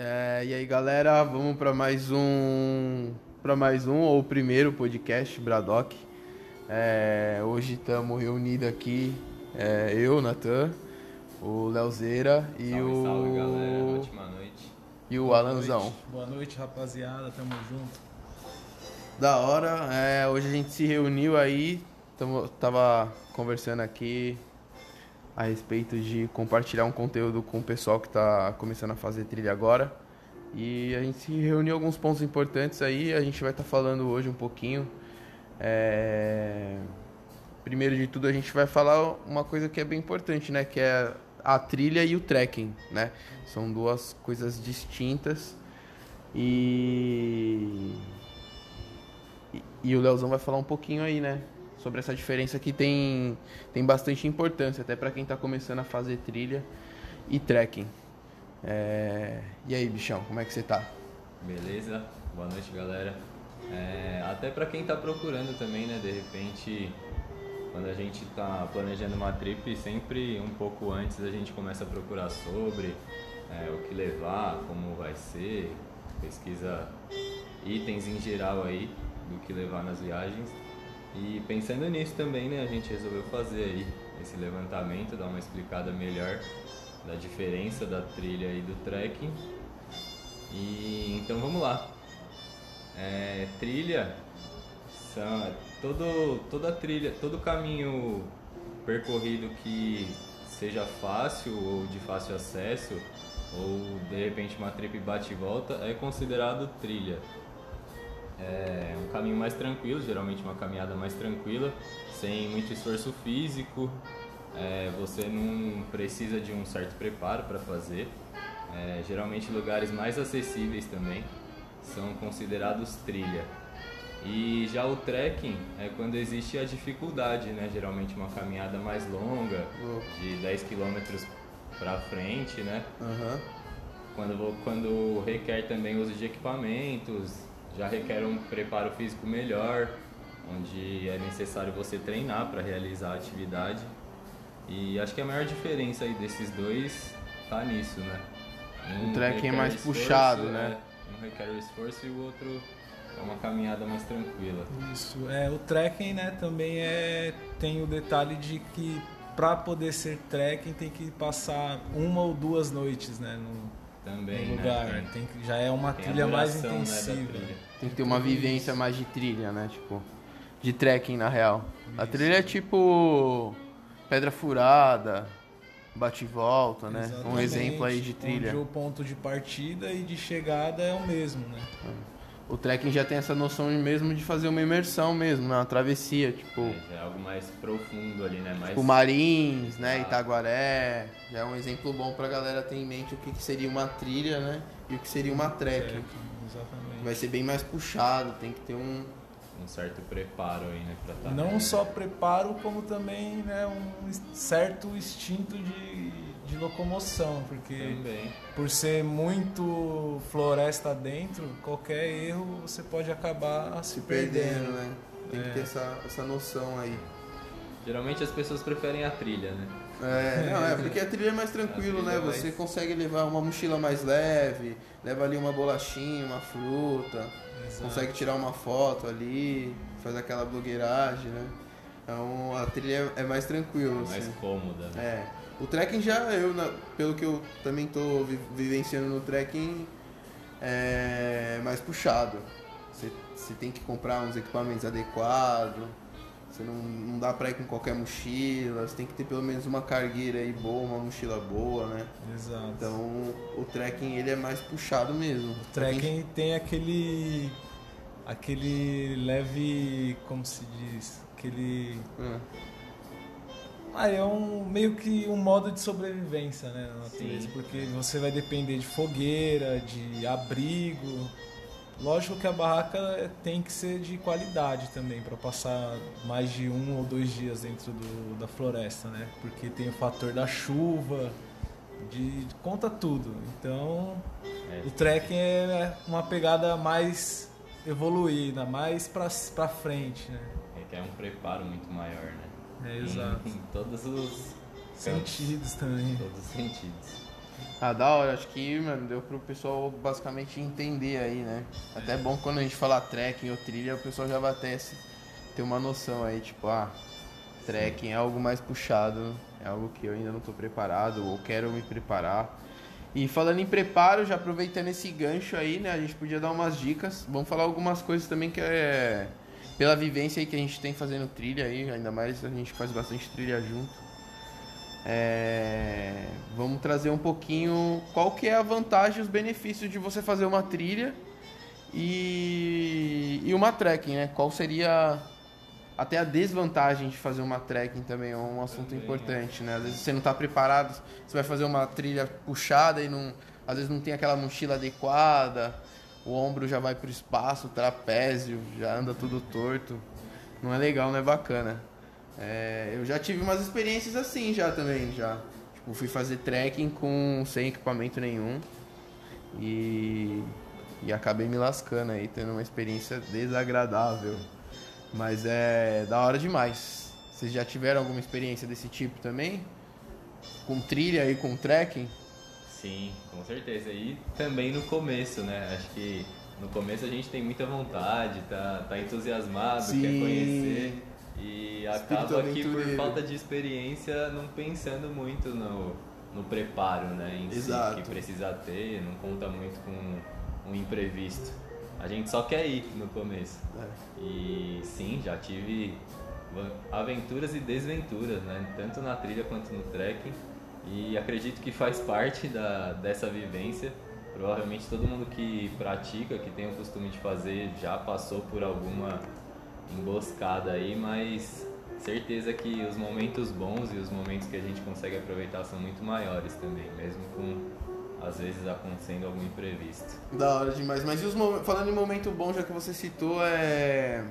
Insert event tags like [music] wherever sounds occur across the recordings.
É, e aí, galera, vamos para mais um para mais um ou primeiro podcast Bradock. É, hoje estamos reunidos aqui, é, eu, Natan, o Leozeira e Salve, o salve galera, ótima noite. e o Boa Alanzão. noite. Boa noite, rapaziada. Tamo junto. Da hora, é, hoje a gente se reuniu aí, tamo, tava conversando aqui a respeito de compartilhar um conteúdo com o pessoal que tá começando a fazer trilha agora. E a gente reuniu alguns pontos importantes aí, a gente vai estar falando hoje um pouquinho. É, Primeiro de tudo a gente vai falar uma coisa que é bem importante, né? Que é a trilha e o trekking, né? São duas coisas distintas. E, e o Leozão vai falar um pouquinho aí, né? Sobre essa diferença que tem, tem bastante importância, até para quem tá começando a fazer trilha e trekking. É, E aí, bichão, como é que você tá? Beleza? Boa noite, galera. É, até pra quem tá procurando também, né? De repente, quando a gente tá planejando uma trip, sempre um pouco antes a gente começa a procurar sobre é, o que levar, como vai ser, pesquisa itens em geral aí do que levar nas viagens. E pensando nisso também, né? A gente resolveu fazer aí esse levantamento, dar uma explicada melhor da diferença da trilha e do trekking. E então vamos lá. É, trilha são todo toda trilha, todo caminho percorrido que seja fácil ou de fácil acesso ou de repente uma trip bate e volta é considerado trilha. É um caminho mais tranquilo, geralmente uma caminhada mais tranquila, sem muito esforço físico. É, você não precisa de um certo preparo para fazer. É, geralmente lugares mais acessíveis também são considerados trilha. E já o trekking é quando existe a dificuldade, né? Geralmente uma caminhada mais longa, de 10 km para frente, né? Aham. Quando, quando requer também uso de equipamentos, já requer um preparo físico melhor, onde é necessário você treinar para realizar a atividade. E acho que a maior diferença aí desses dois tá nisso, né? O trekking é mais esforço, puxado, né? é, Um requer o esforço e o outro é uma caminhada mais tranquila. Isso. É, o trekking, né, também é tem o detalhe de que para poder ser trekking tem que passar uma ou duas noites, né, no, Também, no né? lugar. Tem- Tem que, já é uma tem a trilha mais duração, né, da intensiva. trilha. Tem que ter uma vivência mais de trilha, né? Tipo, de trekking na real. A Isso. trilha é tipo pedra furada, bate e volta, né? Um Exatamente, exemplo aí de trilha. Onde o ponto de partida e de chegada é o mesmo, né? O trekking já tem essa noção mesmo de fazer uma imersão mesmo, né? Uma travessia, tipo, É, é algo mais profundo ali, né? Mais tipo Marins, né? Ah. Itaguaré. Já é um exemplo bom pra galera ter em mente o que, que seria uma trilha, né? E o que seria uma trekking. Trekking, exatamente. Vai ser bem mais puxado, tem que ter um. um certo preparo aí, né? Pra tá Não só preparo, como também né, um certo instinto de, de locomoção, porque Também. por ser muito floresta dentro, qualquer erro você pode acabar se, se perdendo, perdendo. né? Tem que É. ter essa, essa noção aí. Geralmente as pessoas preferem a trilha, né? É, não, é porque a trilha é mais tranquilo, né? é mais- Você consegue levar uma mochila mais leve, leva ali uma bolachinha, uma fruta, Exato. consegue tirar uma foto ali, faz aquela blogueiragem, né? Então a trilha é mais tranquilo, Mais assim. cômoda, né? É. O trekking já, eu, pelo que eu também tô vi- vivenciando no trekking, é mais puxado. Você, você tem que comprar uns equipamentos adequados. Você não, não dá pra ir com qualquer mochila. Você tem que ter pelo menos uma cargueira aí boa, uma mochila boa, né? Exato. Então o trekking ele é mais puxado mesmo. O trekking tem aquele aquele leve, como se diz, aquele Ah, Ah, é um meio que um modo de sobrevivência, né, na natureza, Sim. porque você vai depender de fogueira, de abrigo. Lógico que a barraca tem que ser de qualidade também para passar mais de um ou dois dias dentro do, da floresta, né? Porque tem o fator da chuva, de conta tudo. Então, É, o trekking é uma pegada mais evoluída, mais pra frente, né? requer um preparo muito maior, né? É Em- exato. Em, todos os Sentidos também. todos os sentidos. Ah, da hora, acho que, mano, deu pro pessoal basicamente entender aí, né? Até é bom quando a gente fala trekking ou trilha, o pessoal já vai até ter uma noção aí, tipo, ah, trekking é algo mais puxado, é algo que eu ainda não tô preparado ou quero me preparar. E falando em preparo, já aproveitando esse gancho aí, né, a gente podia dar umas dicas. Vamos falar algumas coisas também que é pela vivência aí que a gente tem fazendo trilha aí, ainda mais a gente faz bastante trilha junto. É, vamos trazer um pouquinho qual que é a vantagem e os benefícios de você fazer uma trilha e, e uma trekking, né? Qual seria até a desvantagem de fazer uma trekking também é um assunto também, importante, é. né? Às vezes você não está preparado, você vai fazer uma trilha puxada e não, às vezes não tem aquela mochila adequada, o ombro já vai para o espaço, o trapézio já anda tudo torto. Não é legal, não é bacana. É, eu já tive umas experiências assim já também, já. Tipo, fui fazer trekking com sem equipamento nenhum e, e acabei me lascando aí, tendo uma experiência desagradável. Mas é da hora demais. Vocês já tiveram alguma experiência desse tipo também? Com trilha e com trekking? Sim, com certeza. E também no começo, né? Acho que no começo a gente tem muita vontade, tá, tá entusiasmado, Sim. quer conhecer. E acaba que por falta de experiência não pensando muito no, no preparo, né? Em Exato. Si, que precisa ter, não conta muito com um imprevisto. A gente só quer ir no começo. É. E sim, já tive aventuras e desventuras, né? Tanto na trilha quanto no trekking. E acredito que faz parte da, dessa vivência. Provavelmente todo mundo que pratica, que tem o costume de fazer, já passou por alguma emboscada aí, mas certeza que os momentos bons e os momentos que a gente consegue aproveitar são muito maiores também, mesmo com às vezes acontecendo algum imprevisto. Da hora demais. Mas os falando em momento bom, já que você citou, é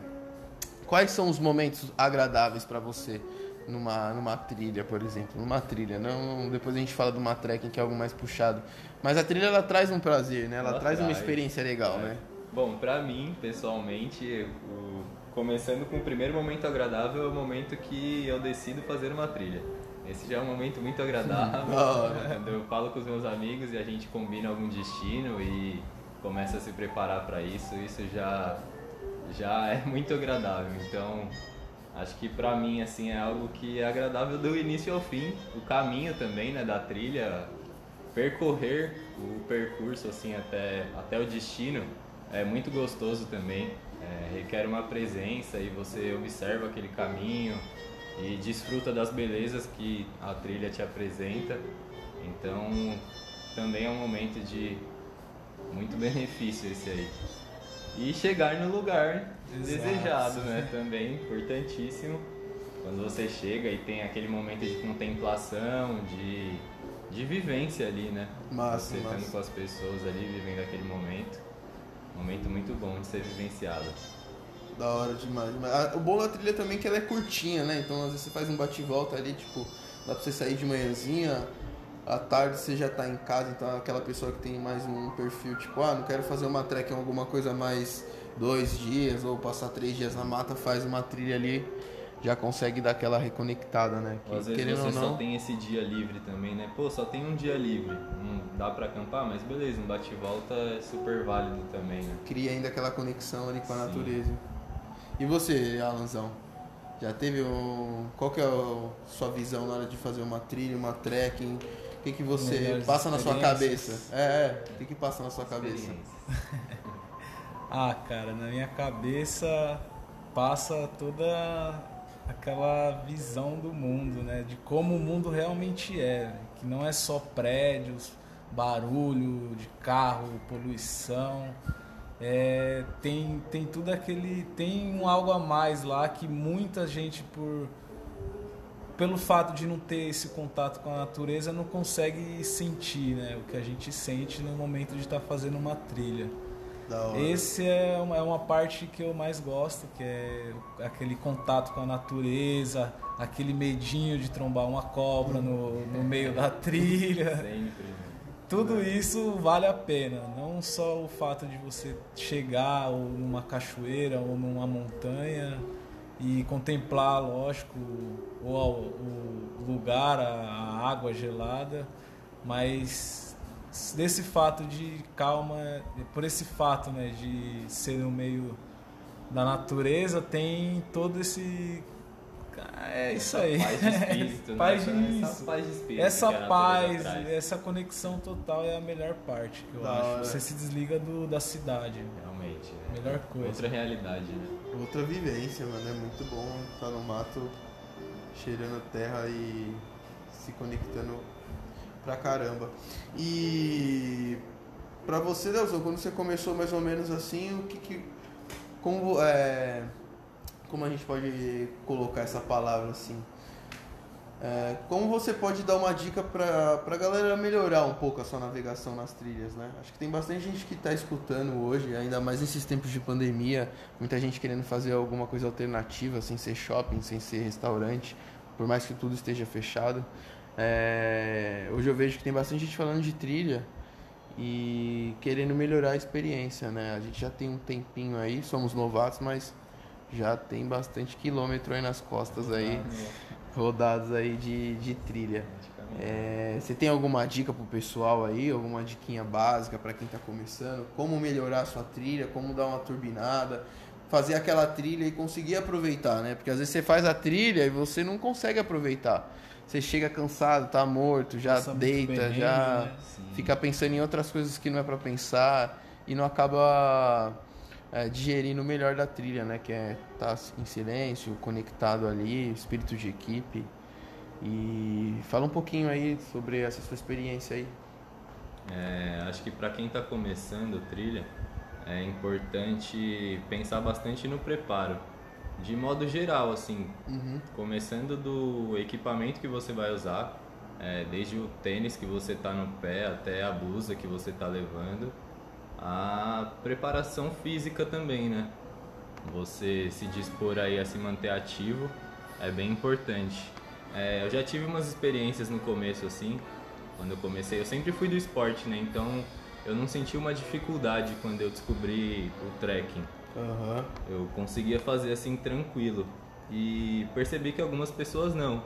quais são os momentos agradáveis para você numa numa trilha, por exemplo, numa trilha, não depois a gente fala de uma trekking que é algo mais puxado, mas a trilha ela traz um prazer, né? Ela, ela traz, traz, uma experiência legal, é. né? Bom, para mim, pessoalmente, o começando com o primeiro momento agradável, é o momento que eu decido fazer uma trilha. Esse já é um momento muito agradável. [laughs] quando [laughs] eu falo com os meus amigos e a gente combina algum destino e começa a se preparar para isso, isso já já é muito agradável. Então, acho que para mim assim é algo que é agradável do início ao fim, o caminho também, né, da trilha, percorrer o percurso assim até até o destino é muito gostoso também é, requer uma presença e você observa aquele caminho e desfruta das belezas que a trilha te apresenta. Então, também é um momento de muito benefício esse aí. E chegar no lugar Exato, desejado, né? Também importantíssimo. Quando você chega e tem aquele momento de contemplação, de, de vivência ali, né? Massa, você estando com as pessoas ali, vivendo aquele momento. Momento muito bom de ser vivenciado. Da hora demais, demais. O bom da trilha também é que ela é curtinha, né? Então às vezes você faz um bate-volta ali, tipo, dá pra você sair de manhãzinha, à tarde você já tá em casa, então é aquela pessoa que tem mais um perfil, tipo, ah, não quero fazer uma trek alguma coisa mais dois dias, ou passar três dias na mata, faz uma trilha ali já consegue dar aquela reconectada, né? Que, às vezes você não, só tem esse dia livre também, né? Pô, só tem um dia livre, não dá para acampar, mas beleza, um bate-volta é super válido também, né? Cria ainda aquela conexão ali com a Sim. natureza. E você, Alanzão? Já teve um... Qual que é a sua visão na hora de fazer uma trilha, uma trekking? Que, que você Melhores passa na sua cabeça? É, é, o que, que passa na sua cabeça? [laughs] ah, cara, na minha cabeça passa toda aquela visão do mundo, né? De como o mundo realmente é, que não é só prédios, barulho de carro, poluição. É, tem, tem tudo aquele. Tem um algo a mais lá que muita gente, por pelo fato de não ter esse contato com a natureza, não consegue sentir né, o que a gente sente no momento de estar tá fazendo uma trilha. Esse é uma, é uma parte que eu mais gosto, que é aquele contato com a natureza, aquele medinho de trombar uma cobra no, no meio da trilha. Sempre. Tudo isso vale a pena, não só o fato de você chegar ou numa cachoeira ou numa montanha e contemplar, lógico, o, o lugar, a água gelada, Mas desse fato de calma, por esse fato né, de ser no meio da natureza, tem todo esse é isso aí. Paz de espírito, [laughs] né? paz Essa- de essa paz de espírito Essa paz, essa conexão total é a melhor parte que eu Da acho. hora. Você se desliga do, da cidade. Realmente. é Melhor coisa. Outra realidade, né? Outra vivência, mano. É muito bom estar no mato, cheirando terra e se conectando pra caramba. E pra você, Leozão, quando você começou mais ou menos assim, o que que. Como, é, como a gente pode colocar essa palavra assim? É, como você pode dar uma dica pra, pra galera melhorar um pouco a sua navegação nas trilhas, né? Acho que tem bastante gente que tá escutando hoje, ainda mais nesses tempos de pandemia, muita gente querendo fazer alguma coisa alternativa, sem ser shopping, sem ser restaurante, por mais que tudo esteja fechado. É, hoje eu vejo que tem bastante gente falando de trilha e querendo melhorar a experiência, né? A gente já tem um tempinho aí, somos novatos, mas já tem bastante quilômetro aí nas costas aí, rodados aí de, de trilha. É, você tem alguma dica pro pessoal aí, alguma diquinha básica para quem tá começando? Como melhorar a sua trilha, como dar uma turbinada, fazer aquela trilha e conseguir aproveitar, né? Porque às vezes você faz a trilha e você não consegue aproveitar. Você chega cansado, tá morto, já Passa deita, já né? fica pensando em outras coisas que não é para pensar e não acaba é, digerindo o melhor da trilha, né? Que é estar em silêncio, conectado ali, espírito de equipe. E fala um pouquinho aí sobre essa sua experiência aí. É, acho que para quem está começando trilha, é importante pensar bastante no preparo. De modo geral, assim, Uhum. começando do equipamento que você vai usar, é, desde o tênis que você está no pé até a blusa que você está levando, a preparação física também, né? Você se dispor aí a se manter ativo é bem importante. É, eu já tive umas experiências no começo assim, quando eu comecei, eu sempre fui do esporte, né? Então eu não senti uma dificuldade quando eu descobri o trekking. Aham. Eu conseguia fazer assim tranquilo e percebi que algumas pessoas não.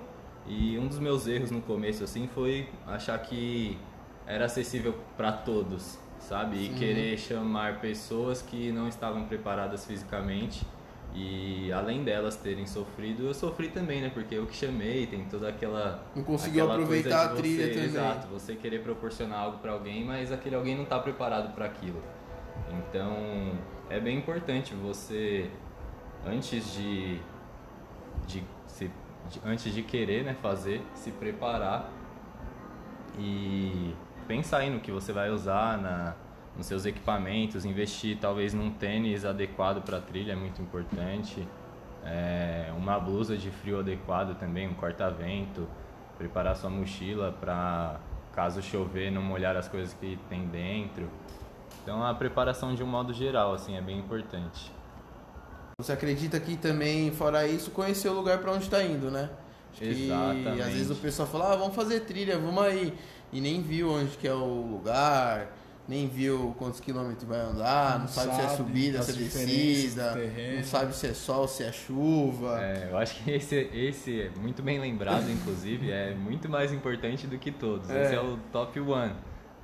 E um dos meus erros no começo assim foi achar que era acessível para todos, sabe? E querer chamar pessoas que não estavam preparadas fisicamente e além delas terem sofrido, eu sofri também, né? Porque eu que chamei, tem toda aquela Não conseguiu aquela coisa aproveitar de a trilha você- também. Exato, você querer proporcionar algo para alguém, mas aquele alguém não está preparado para aquilo. Então, é bem importante você antes de, de, se, de- antes de querer, né, fazer, se preparar e pensar aí no que você vai usar na nos seus equipamentos, investir talvez num tênis adequado para a trilha é muito importante, é, uma blusa de frio adequado também, um corta-vento, preparar sua mochila para caso chover não molhar as coisas que tem dentro. Então a preparação de um modo geral assim é bem importante. Você acredita que também, fora isso, conhecer o lugar pra onde tá indo, né? Acho que Exatamente. às vezes o pessoal fala, ah, vamos fazer trilha, vamos aí. E nem viu onde que é o lugar, nem viu quantos quilômetros vai andar, não, Não sabe, se é sabe subida, se é descida, não sabe se é sol, se é chuva. É, eu acho que esse, esse é muito bem lembrado, inclusive, é muito mais importante do que todos. É. Esse é o top one.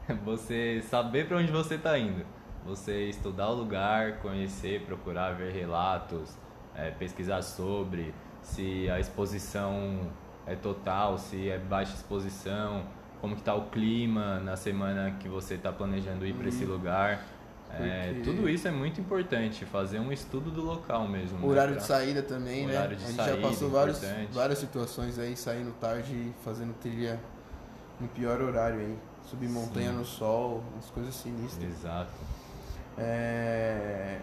[laughs] Você saber para onde você está indo. Você estudar o lugar, conhecer, procurar ver relatos, é, pesquisar sobre, se a exposição é total, se é baixa exposição, como que tá o clima na semana que você está planejando ir para esse lugar. É, tudo isso é muito importante, fazer um estudo do local mesmo. né, Horário pra- de saída também, Horário né? a gente saída, já passou vários, importante. várias situações aí, saindo tarde e fazendo trilha no pior horário aí. Subir montanha Sim. no sol, umas coisas sinistras. Exato. É...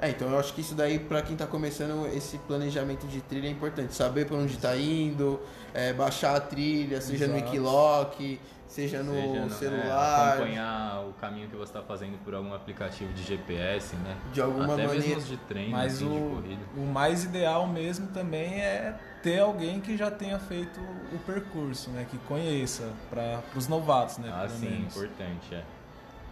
é, então eu acho que isso daí, pra quem tá começando, esse planejamento de trilha é importante. Saber pra onde tá indo, é, baixar a trilha, seja no Exato. Equiloc, seja no Seja no- é, celular. acompanhar o caminho que você está fazendo por algum aplicativo de GPS, né? De alguma Até maneira. mesmo os de treino, Mas assim, de o, corrida. o mais ideal mesmo também é ter alguém que já tenha feito o percurso, né? Que conheça para os novatos, né? Ah, sim, menos. importante, é.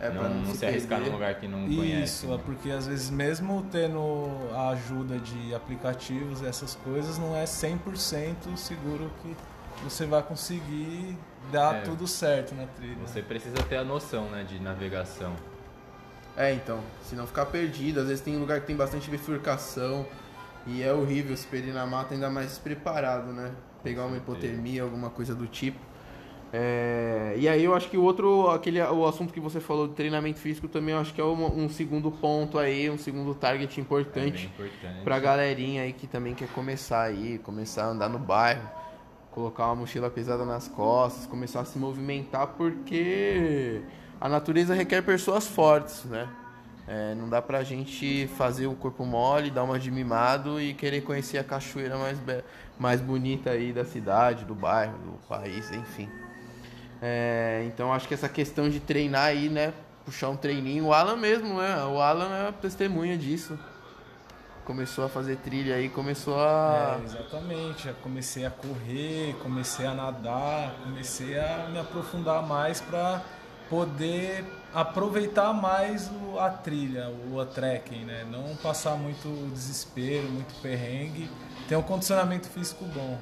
É, pra não, não se arriscar num lugar que não Isso, conhece. é né? porque às vezes mesmo tendo a ajuda de aplicativos e essas coisas, não é 100% seguro que você vai conseguir dar É. tudo certo na trilha. Você precisa ter a noção, né, de navegação. É, então, se não ficar perdido, às vezes tem lugar que tem bastante bifurcação e é horrível se perder na mata, ainda mais despreparado, né? Pegar uma hipotermia, alguma coisa do tipo. É, e aí eu acho que o outro, aquele, o assunto que você falou de treinamento físico também, eu acho que é um, um segundo ponto aí, um segundo target É bem importante importante. pra galerinha aí que também quer começar aí, começar a andar no bairro, colocar uma mochila pesada nas costas, começar a se movimentar, porque a natureza requer pessoas fortes, né? É, não dá pra gente fazer o corpo mole, dar uma de mimado e querer conhecer a cachoeira mais, mais bonita aí da cidade, do bairro, do país, enfim. É, então acho que essa questão de treinar aí, né? Puxar um treininho, o Alan mesmo, né? O Alan é testemunha disso começou a fazer trilha aí, começou a. É, exatamente. Eu comecei a correr, comecei a nadar, comecei a me aprofundar mais para poder aproveitar mais o- a trilha, o a trekking, né? Não passar muito desespero, muito perrengue, ter um condicionamento físico bom.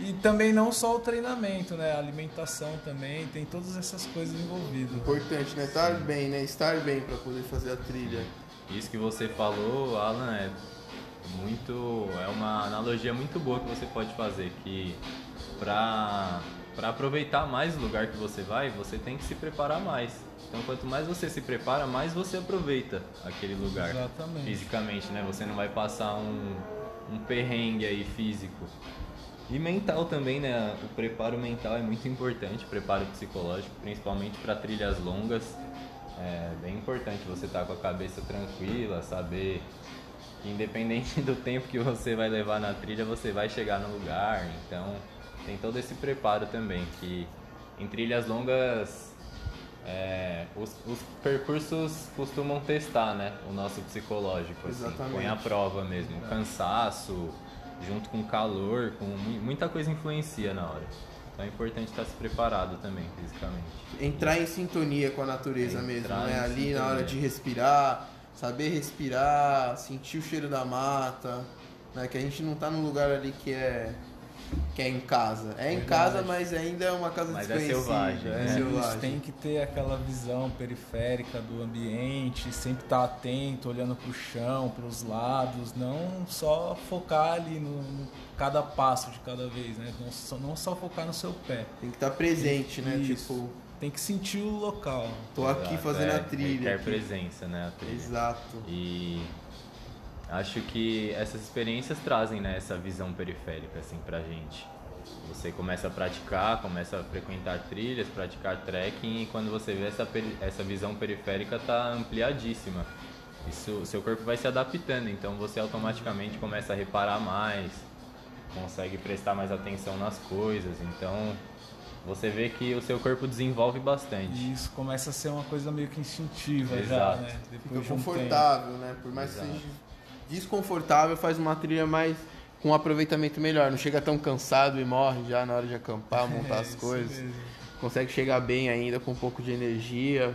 E também não só o treinamento, né? A alimentação também, tem todas essas coisas envolvidas. Importante, né? Estar bem, né? Estar bem pra poder fazer a trilha. Isso que você falou, Alan, é muito. É uma analogia muito boa que você pode fazer. Que pra, pra aproveitar mais o lugar que você vai, você tem que se preparar mais. Então quanto mais você se prepara, mais você aproveita aquele lugar. Exatamente. Fisicamente, né? Você não vai passar um, um perrengue aí físico. E mental também, né? O preparo mental é muito importante, preparo psicológico, principalmente para trilhas longas. É bem importante você estar com a cabeça tranquila, saber que independente do tempo que você vai levar na trilha, você vai chegar no lugar. Então, tem todo esse preparo também, que em trilhas longas é, os, os percursos costumam testar, né? O nosso psicológico, assim, põe à prova mesmo. Cansaço, junto com calor, com mu- muita coisa influencia na hora. Então é importante estar se preparado também, fisicamente. Entrar em sintonia com a natureza Entrar mesmo, né? Ali sintonia. na hora de respirar, saber respirar, sentir o cheiro da mata, né? Que a gente não tá num lugar ali que é que é em casa. É em Verdade. casa, mas ainda é uma casa Mas é desconhecida. selvagem, é né? Selvagem. tem que ter aquela visão periférica do ambiente, sempre estar atento, olhando para o chão, para os lados, não só focar ali no, no cada passo de cada vez, né? Não só, não só focar no seu pé. Tem que estar presente, né? Isso. Tipo, Tem que sentir o local. tô aqui Exato, fazendo é, a trilha. Aqui. presença, né? A trilha. Exato. E acho que essas experiências trazem né, essa visão periférica assim pra gente. Você começa a praticar, começa a frequentar trilhas, praticar trekking e quando você vê essa, peri- essa visão periférica tá ampliadíssima. Isso, seu corpo vai se adaptando, então você automaticamente começa a reparar mais, consegue prestar mais atenção nas coisas, então você vê que o seu corpo desenvolve bastante. E isso começa a ser uma coisa meio que instintiva já, Exato. né? Fica Depois de um tempo. confortável, né? Por mais Exato. que seja desconfortável, faz uma trilha mais com um aproveitamento melhor. Não chega tão cansado e morre já na hora de acampar, montar [laughs] É, as coisas. mesmo. Consegue chegar bem ainda com um pouco de energia.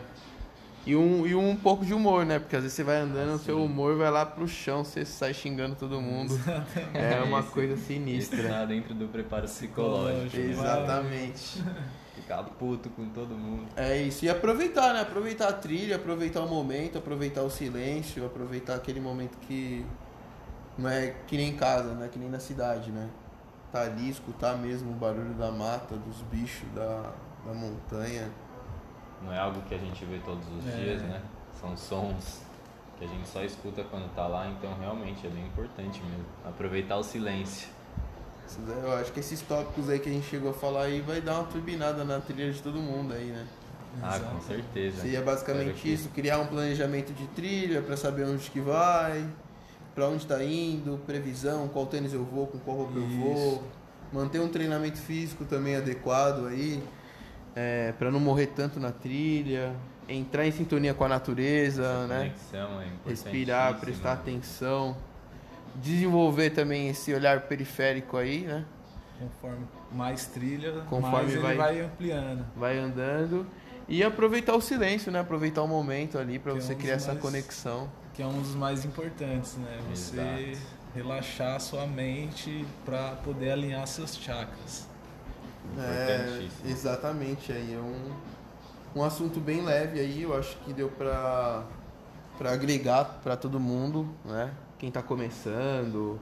E um, e um pouco de humor, né? Porque às vezes você vai andando, o seu humor vai lá pro chão, você sai xingando todo mundo. É uma coisa sinistra. tá dentro do preparo psicológico. Psicológico. Exatamente. [laughs] Ficar puto com todo mundo. É isso. E aproveitar, né? Aproveitar a trilha, aproveitar o momento, aproveitar o silêncio, aproveitar aquele momento que não é que nem em casa, né? Que nem na cidade, né? Tá ali, escutar mesmo o barulho da mata, dos bichos, da, da montanha. Não é algo que a gente vê todos os É. dias, né? São sons que a gente só escuta quando tá lá, então realmente é bem importante mesmo. Aproveitar o silêncio. Isso Eu acho que esses tópicos aí que a gente chegou a falar aí vai dar uma turbinada na trilha de todo mundo aí, né? Ah, Exato. com certeza. Seria basicamente que- isso, criar um planejamento de trilha para saber onde que vai, para onde está indo, previsão, qual tênis eu vou, com qual roupa eu vou, manter um treinamento físico também adequado aí, para não morrer tanto na trilha, entrar em sintonia com a natureza, Essa né? conexão é Respirar, prestar atenção, desenvolver também esse olhar periférico aí, né? Conforme mais trilha, Conforme mais ele vai- vai ampliando. Vai andando e aproveitar o silêncio, né? Aproveitar o momento ali para é você um dos criar essa mais- conexão. que é um dos mais importantes, né? Você Exato. relaxar a sua mente para poder alinhar seus chakras. É, exatamente, aí é um, um assunto bem leve aí, eu acho que deu pra, pra agregar pra todo mundo, né? Quem tá começando,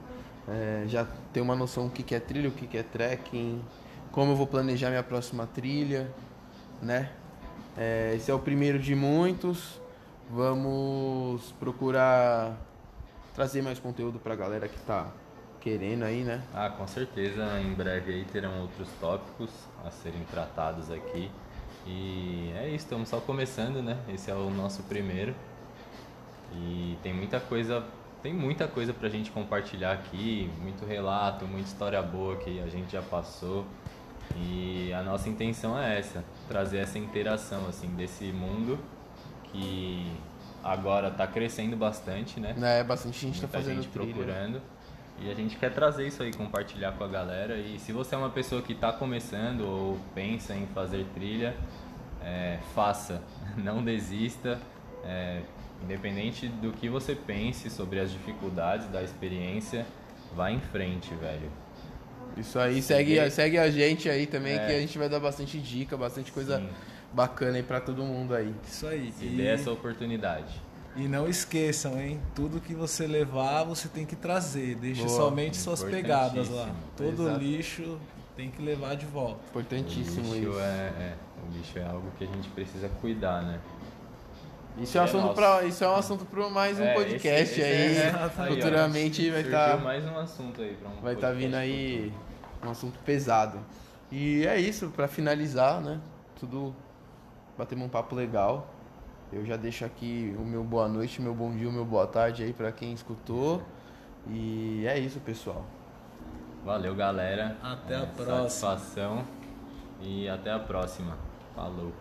é, já tem uma noção do que que é trilha, o que que é trekking, como eu vou planejar minha próxima trilha, né? É, esse é o primeiro de muitos, vamos procurar trazer mais conteúdo pra galera que tá querendo aí, né? Ah, com certeza, em breve aí terão outros tópicos a serem tratados aqui. E é isso, estamos só começando, né? Esse é o nosso primeiro. E tem muita coisa, tem muita coisa pra gente compartilhar aqui, muito relato, muita história boa que a gente já passou. E a nossa intenção é essa, trazer essa interação assim desse mundo que agora está crescendo bastante, né? É, bastante gente tá Muita fazendo gente trilha. procurando. E a gente quer trazer isso aí, compartilhar com a galera. E se você é uma pessoa que está começando ou pensa em fazer trilha, é, faça, [laughs] não desista. É, independente do que você pense sobre as dificuldades da experiência, vá em frente, velho. Isso aí, segue, Segue. segue a gente aí também, É. que a gente vai dar bastante dica, bastante coisa Sim. bacana aí pra todo mundo aí. Isso aí. Se E, dê essa oportunidade. e não esqueçam, hein? Tudo que você levar, você tem que trazer. Deixe Boa. somente suas pegadas lá. Todo Exato. lixo tem que levar de volta. Importantíssimo o lixo isso. é, é, o lixo é algo que a gente precisa cuidar, né? Isso é um É assunto nosso. para isso é um assunto para mais um É, podcast esse- esse aí. é- aí, ó. Futuramente vai Surgiu estar mais um assunto aí pra um vai estar podcast vindo aí futuro. um assunto pesado. E é isso, pra finalizar, né? Tudo batemos um papo legal. Eu já deixo aqui o meu boa noite, meu bom dia, o meu boa tarde aí pra quem escutou. E é isso, pessoal. Valeu, galera. Até a É, próxima. Satisfação. E até a próxima. Falou.